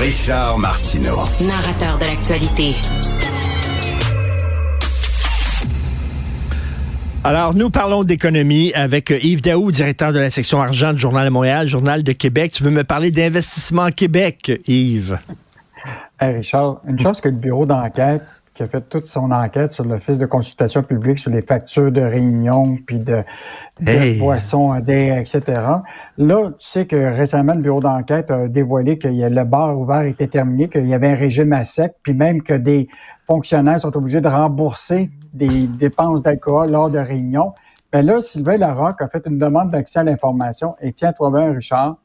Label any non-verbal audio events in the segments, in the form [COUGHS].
Richard Martineau. Narrateur de l'actualité. Alors, nous parlons d'économie avec Yves Daou, directeur de la section argent du Journal de Montréal, Journal de Québec. Tu veux me parler d'investissement Québec, Yves? Hey Richard, une chose que le bureau d'enquête qui a fait toute son enquête sur l'Office de consultation publique, sur les factures de réunion, puis de, de boissons, etc. Là, tu sais que récemment, le bureau d'enquête a dévoilé que le bar ouvert était terminé, qu'il y avait un régime à sec, puis même que des fonctionnaires sont obligés de rembourser des dépenses d'alcool lors de réunions. Ben là, Sylvain Larocque a fait une demande d'accès à l'information. Et tiens-toi bien, Richard,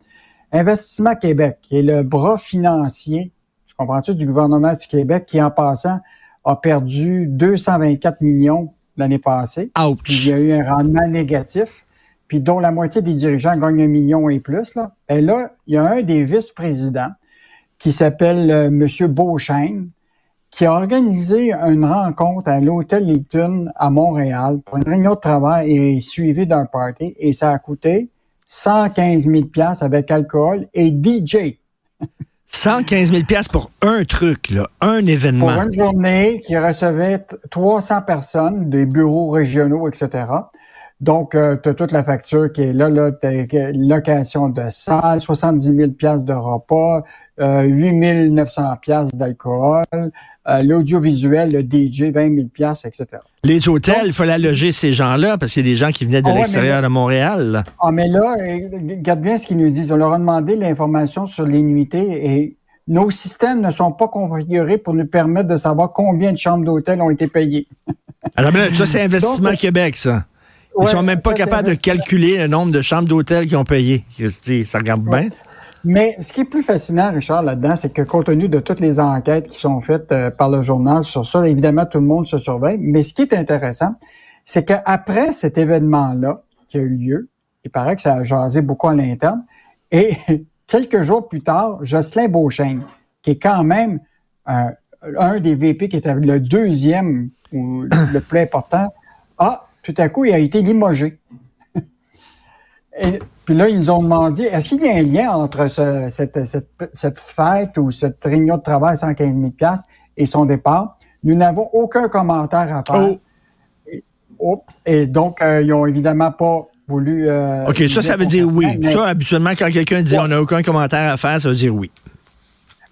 Investissement Québec, qui est le bras financier, je comprends-tu, du gouvernement du Québec, qui, en passant, a perdu 224 millions l'année passée. Puis il y a eu un rendement négatif, puis dont la moitié des dirigeants gagnent un million et plus. Là. Et là, il y a un des vice-présidents qui s'appelle euh, M. Beauchesne, qui a organisé une rencontre à l'Hôtel Hilton à Montréal pour une réunion de travail et suivi d'un party, et ça a coûté 115 000 avec alcool et DJ. [LAUGHS] 115 000 pour un truc, là, un événement. Pour une journée qui recevait 300 personnes, des bureaux régionaux, etc. Donc, euh, tu as toute la facture qui est là, là location de salle, 70 000 de repas, euh, 8 900 d'alcool, euh, l'audiovisuel, le DJ, 20 000 etc. Les hôtels, il fallait loger ces gens-là parce qu'il y a des gens qui venaient de ah l'extérieur de Montréal. Ah, mais là, regarde bien ce qu'ils nous disent. On leur a demandé l'information sur les nuitées et nos systèmes ne sont pas configurés pour nous permettre de savoir combien de chambres d'hôtel ont été payées. Alors, ça, c'est [LAUGHS] Investissement Québec, ça. Ils sont même pas capables de calculer le nombre de chambres d'hôtel qu'ils ont payées. Ça regarde bien. Mais ce qui est plus fascinant, Richard, là-dedans, c'est que compte tenu de toutes les enquêtes qui sont faites euh, par le journal sur ça, évidemment, tout le monde se surveille. Mais ce qui est intéressant, c'est qu'après cet événement-là qui a eu lieu, il paraît que ça a jasé beaucoup à l'interne, et [LAUGHS] quelques jours plus tard, Jocelyn Beauchesne, qui est quand même euh, un des VP qui était le deuxième ou [COUGHS] le plus important, a tout à coup, il a été limogé. [LAUGHS] Et puis là, ils nous ont demandé, est-ce qu'il y a un lien entre cette, fête ou cette réunion de travail à 115 000 et son départ? Nous n'avons aucun commentaire à faire. Oh. Et, donc, euh, ils n'ont évidemment pas voulu... Euh, OK, ça, ça veut dire oui. Ça, habituellement, quand quelqu'un dit on n'a aucun commentaire à faire, ça veut dire oui.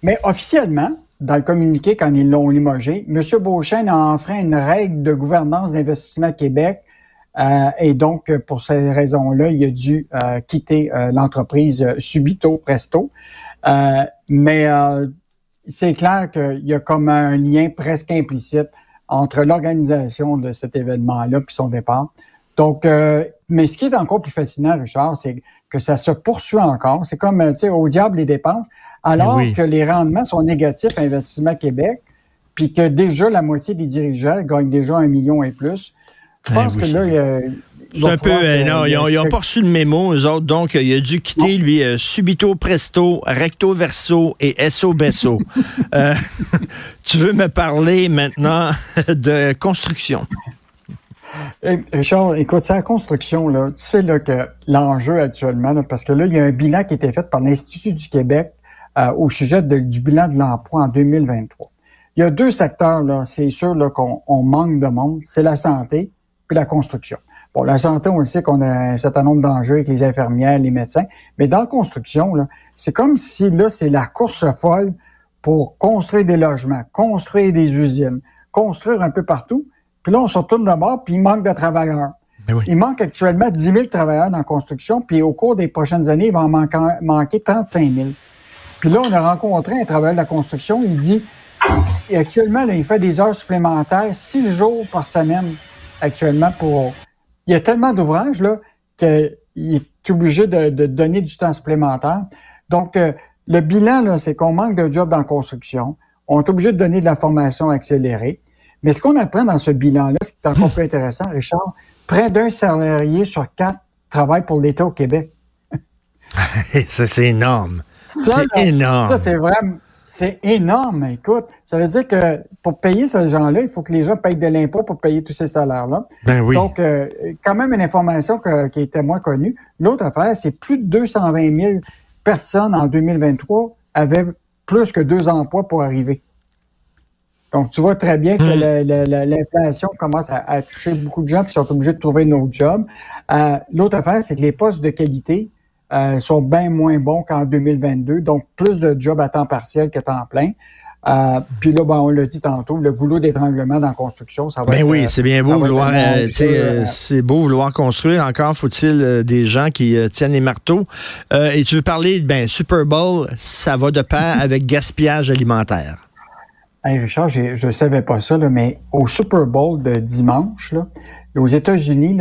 Mais officiellement, dans le communiqué, quand ils l'ont limogé, M. Beauchesne a enfreint une règle de gouvernance d'investissement Québec euh, et donc, pour ces raisons-là, il a dû euh, quitter euh, l'entreprise subito, presto. mais c'est clair qu'il y a comme un lien presque implicite entre l'organisation de cet événement-là puis son départ. Donc, mais ce qui est encore plus fascinant, Richard, c'est que ça se poursuit encore. C'est comme, tu sais, au diable les dépenses, alors que les rendements sont négatifs à Investissement Québec, puis que déjà la moitié des dirigeants gagnent déjà un million et plus. Je pense que là, il y a, c'est un peu, euh, non, ils n'ont pas reçu le mémo, eux autres, donc il a dû quitter, lui, euh, subito presto, recto verso et eso besso. [LAUGHS] euh, [LAUGHS] tu veux me parler maintenant [LAUGHS] de construction? Richard, écoute, c'est la construction, là. Tu sais là, que l'enjeu actuellement, parce que là, il y a un bilan qui a été fait par l'Institut du Québec euh, au sujet du bilan de l'emploi en 2023. Il y a deux secteurs, là, c'est sûr qu'on manque de monde, c'est la santé puis la construction. Bon, la santé, on le sait qu'on a un certain nombre d'enjeux avec les infirmières, les médecins, mais dans la construction, là, c'est comme si là, c'est la course folle pour construire des logements, construire des usines, construire un peu partout. Puis là, on se retourne d'abord, puis il manque de travailleurs. Eh il manque actuellement 10 000 travailleurs dans la construction, puis au cours des prochaines années, il va en manquer, manquer 35 000. Puis là, on a rencontré un travailleur de la construction, il dit, actuellement, là, il fait des heures supplémentaires, six jours par semaine actuellement pour. Il y a tellement d'ouvrages là qu'il est obligé de, donner du temps supplémentaire. Donc, euh, le bilan, là, c'est qu'on manque de jobs dans la construction. On est obligé de donner de la formation accélérée. Mais ce qu'on apprend dans ce bilan-là, ce qui est encore plus intéressant, Richard, près d'un salarié sur quatre travaille pour l'État au Québec. [LAUGHS] ça, c'est énorme. C'est énorme. Ça, c'est vraiment, c'est énorme, écoute. Ça veut dire que pour payer ces gens-là, il faut que les gens payent de l'impôt pour payer tous ces salaires-là. Ben oui. Donc, euh, quand même une information qui était moins connue. L'autre affaire, c'est plus de 220 000 personnes en 2023 avaient plus que deux emplois pour arriver. Donc, tu vois très bien que hmm. l'inflation commence à, toucher beaucoup de gens qui sont obligés de trouver un autre job. Euh, l'autre affaire, c'est que les postes de qualité euh, sont bien moins bons qu'en 2022, donc plus de jobs à temps partiel que temps plein. Euh, puis là, ben, on l'a dit tantôt, le goulot d'étranglement dans la construction, ça va ben oui, c'est bien beau vouloir, c'est beau vouloir construire. Encore faut-il des gens qui tiennent les marteaux. et tu veux parler, ben Super Bowl, ça va de pair [LAUGHS] avec gaspillage alimentaire. Hey Richard, je ne savais pas ça, là, mais au Super Bowl de dimanche, là, aux États-Unis,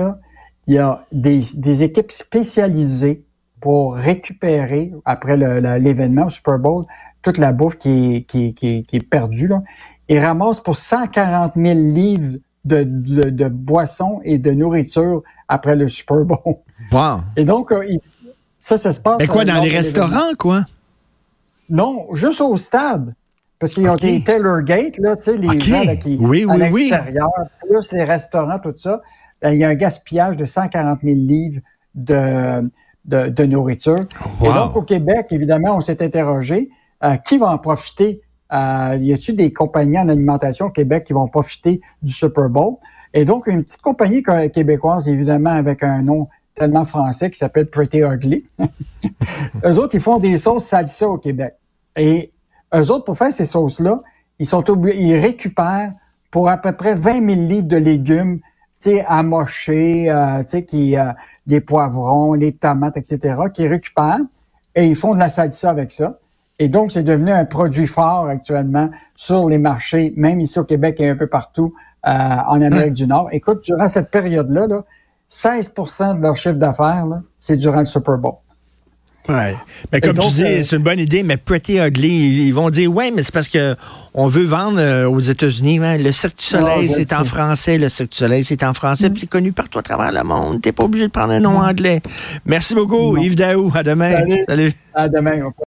il y a des, des, équipes spécialisées pour récupérer, après l'événement au Super Bowl, toute la bouffe qui est, qui, qui, qui est perdue. Là. Ils ramassent pour 140 000 livres de, de, de, boissons et de nourriture après le Super Bowl. Wow. Et donc, euh, ça, ça se passe... Mais quoi, dans les restaurants, quoi? Non, juste au stade. Parce qu'ils ont des Taylor Gate, là, tu sais, les gens qui, oui, à l'extérieur, plus les restaurants, tout ça, ben, il y a un gaspillage de 140 000 livres de, de, nourriture. Et donc, au Québec, évidemment, on s'est interrogé, euh, qui va en profiter? Euh, y a-t-il des compagnies en alimentation au Québec qui vont profiter du Super Bowl? Et donc, une petite compagnie québécoise, évidemment, avec un nom tellement français qui s'appelle Pretty Ugly. [LAUGHS] Eux autres, ils font des sauces salsa au Québec. Et eux autres, pour faire ces sauces-là, ils sont obligés, ils récupèrent pour à peu près 20 000 litres de légumes, sais, amochés, euh, tu sais, qui, euh, des poivrons, les tomates, etc., qu'ils récupèrent et ils font de la salsa avec ça. Et donc, c'est devenu un produit fort actuellement sur les marchés, même ici au Québec et un peu partout euh, en Amérique du Nord. Écoute, durant cette période-là, là, 16% de leur chiffre d'affaires, c'est durant le Super Bowl. Ouais. Mais comme tu dis, euh, c'est une bonne idée, mais Pretty Ugly, ils vont dire ouais, mais c'est parce que on veut vendre euh, aux États-Unis. Hein, le Cirque du Soleil, c'est en français. Le Cirque du Soleil, c'est en français. Mm. C'est connu partout à travers le monde. T'es pas obligé de prendre un nom mm. anglais. Merci beaucoup, Yves Daou. À demain. Salut. À demain.